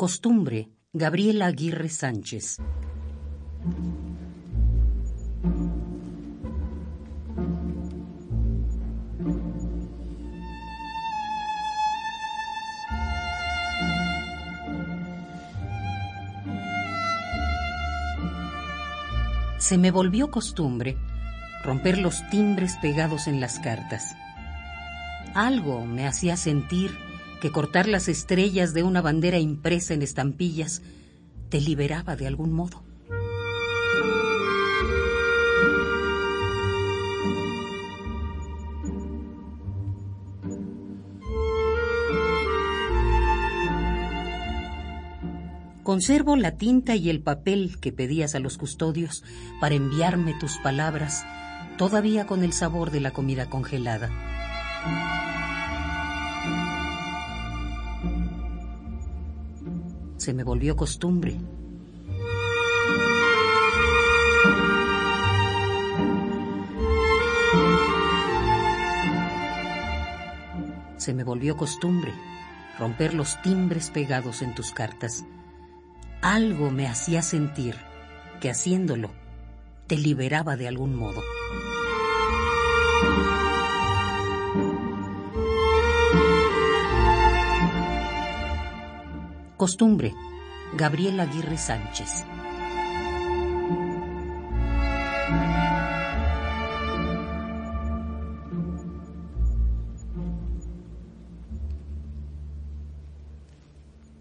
Costumbre, Gabriela Aguirre Sánchez. Se me volvió costumbre romper los timbres pegados en las cartas. Algo me hacía sentir que cortar las estrellas de una bandera impresa en estampillas te liberaba de algún modo. Conservo la tinta y el papel que pedías a los custodios para enviarme tus palabras, todavía con el sabor de la comida congelada. Se me volvió costumbre. Se me volvió costumbre romper los timbres pegados en tus cartas algo me hacía sentir que haciéndolo te liberaba de algún modo. Costumbre, Gabriela Aguirre Sánchez.